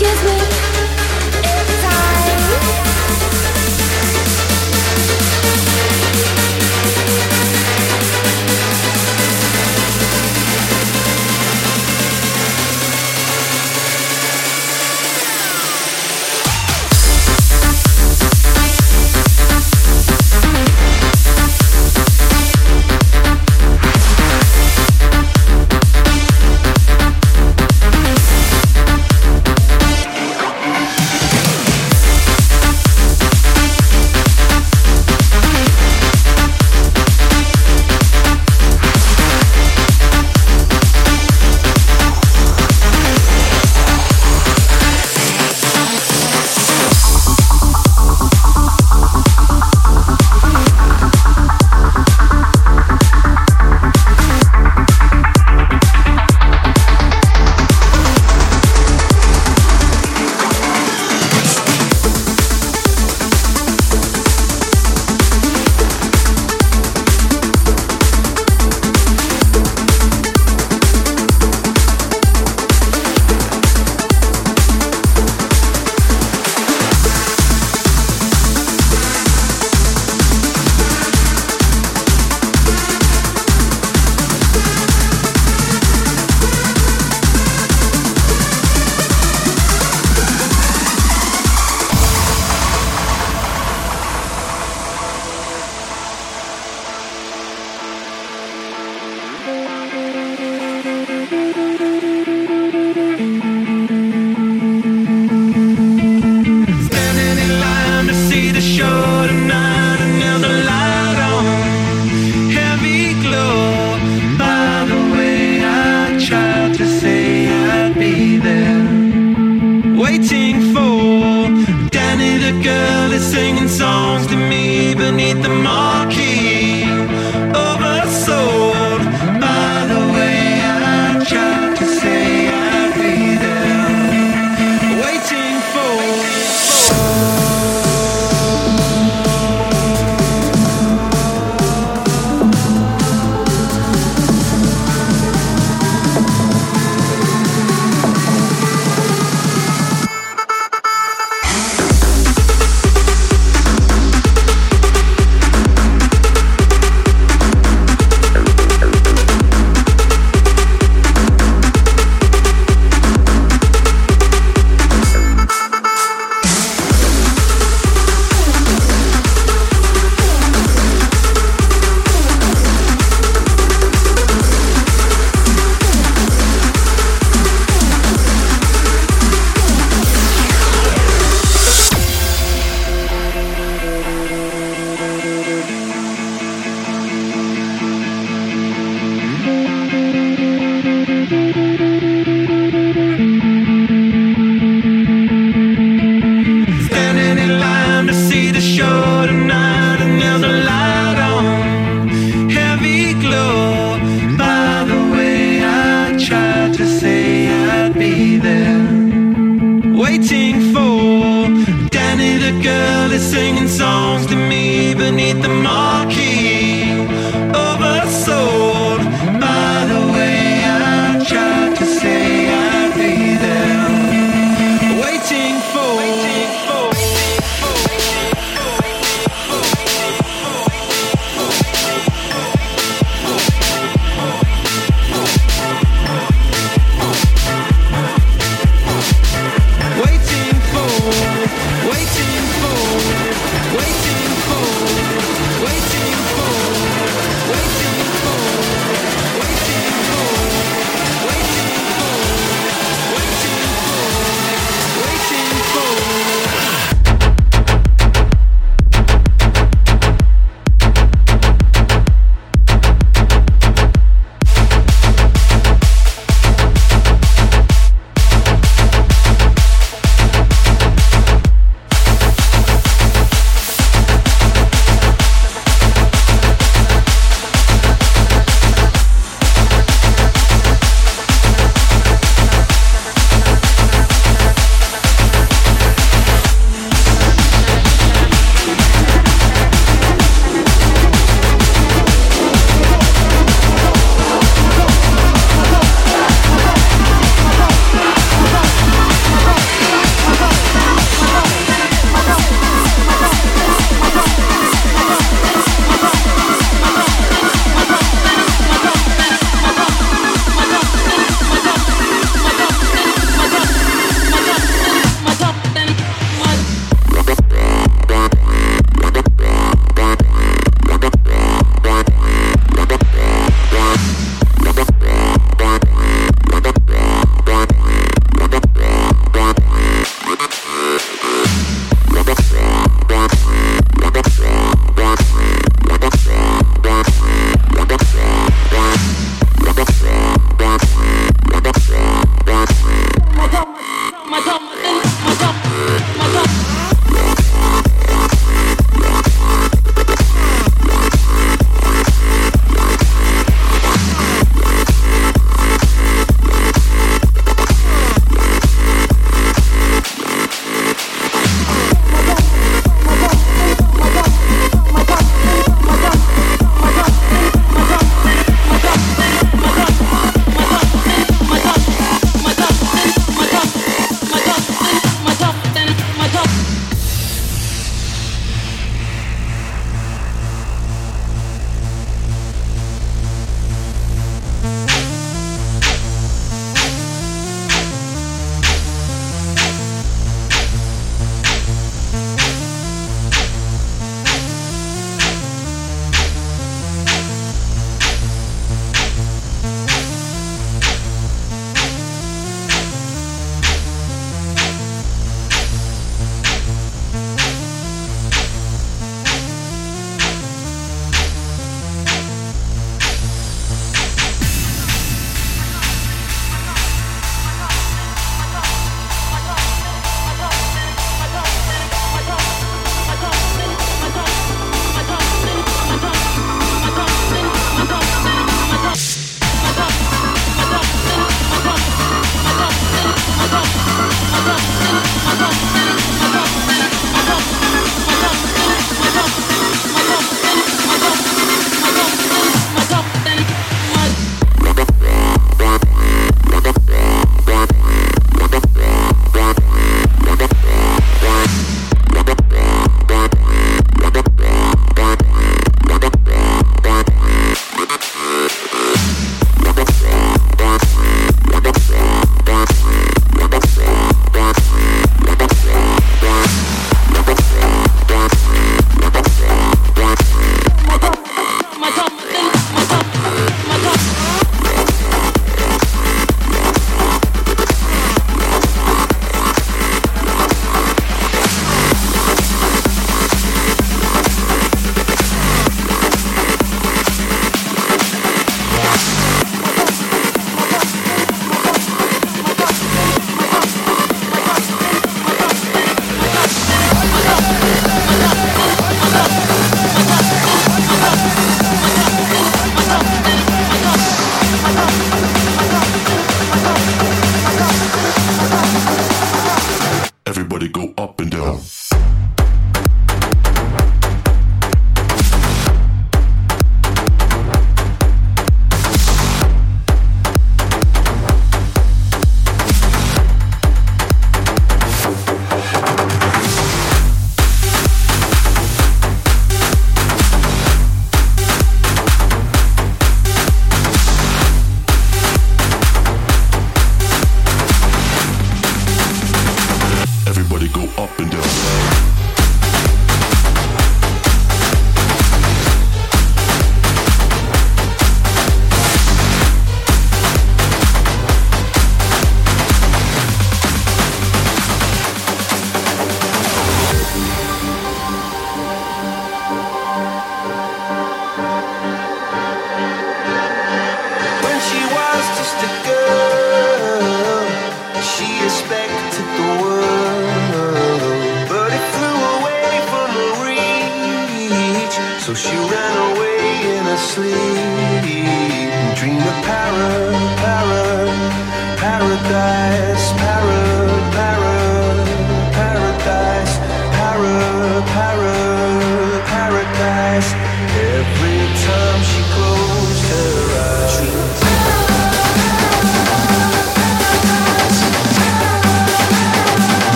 Kiss me.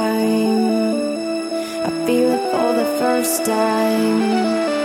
time. I feel it for the first time.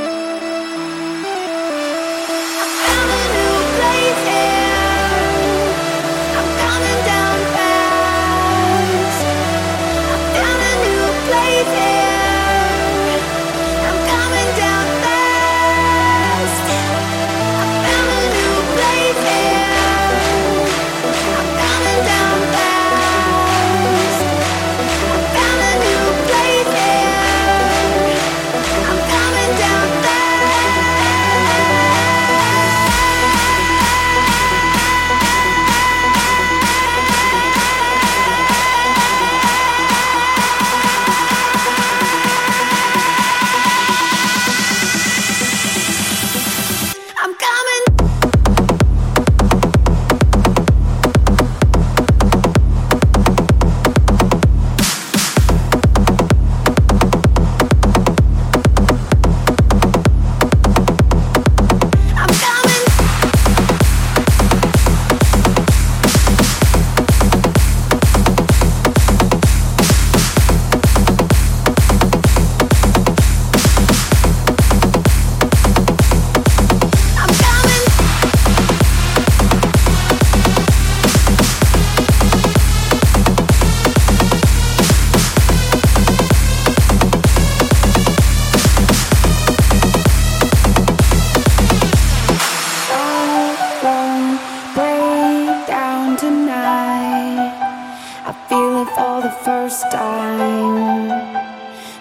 first time.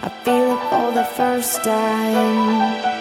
I feel it for the first time.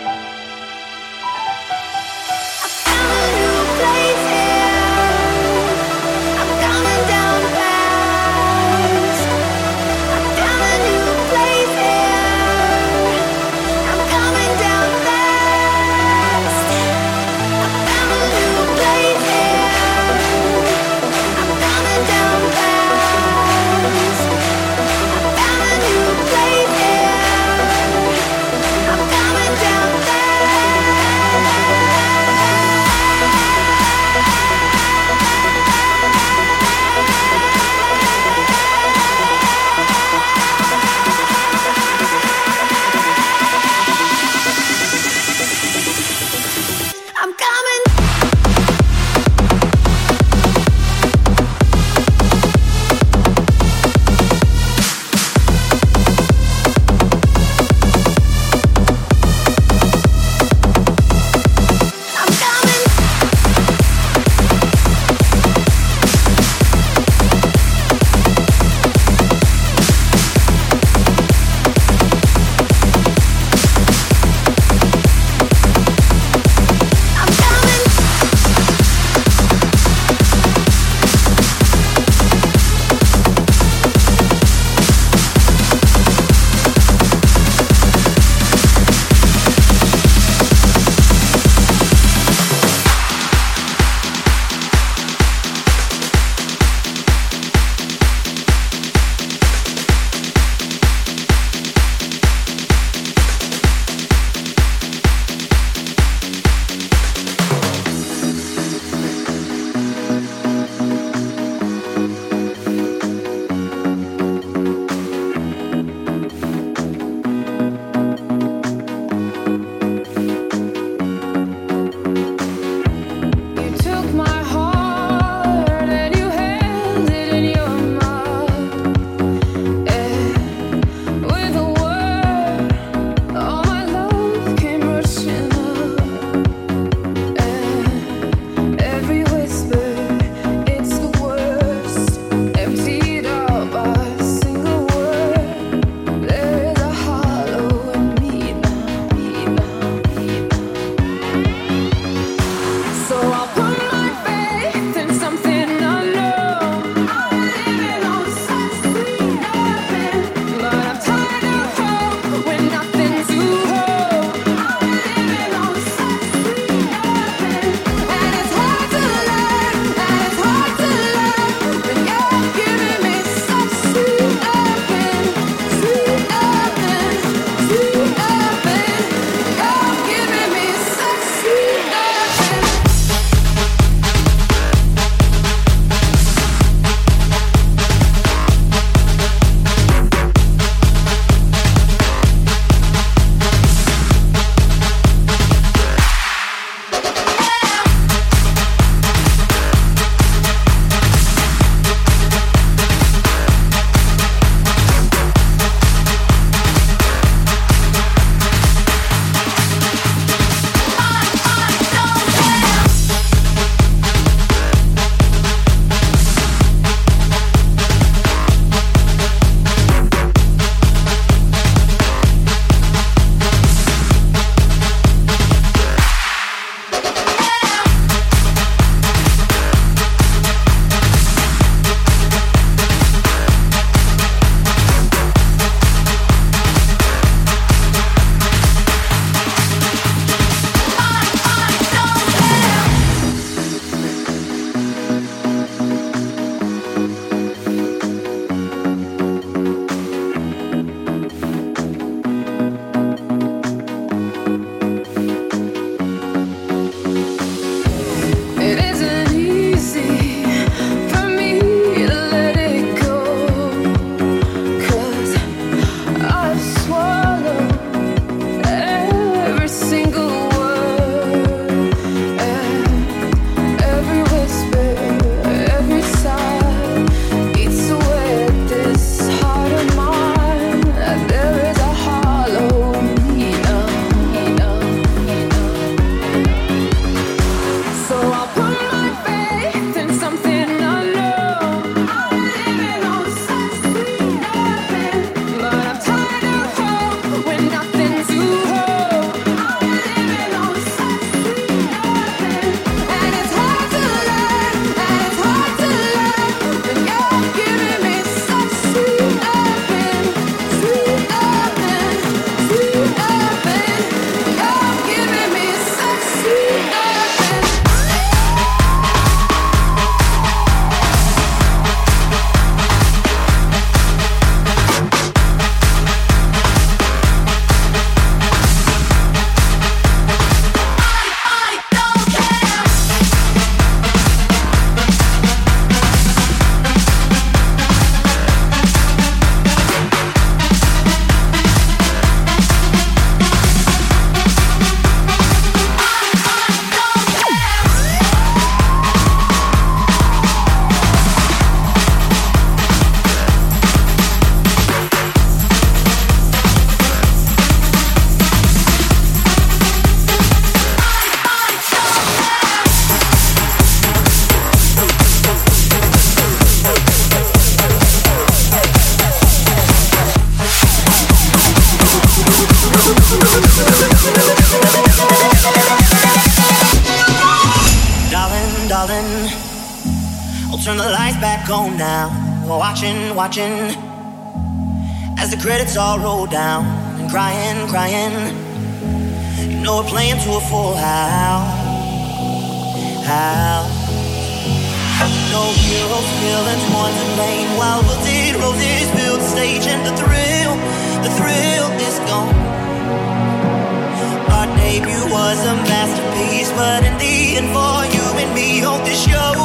Show,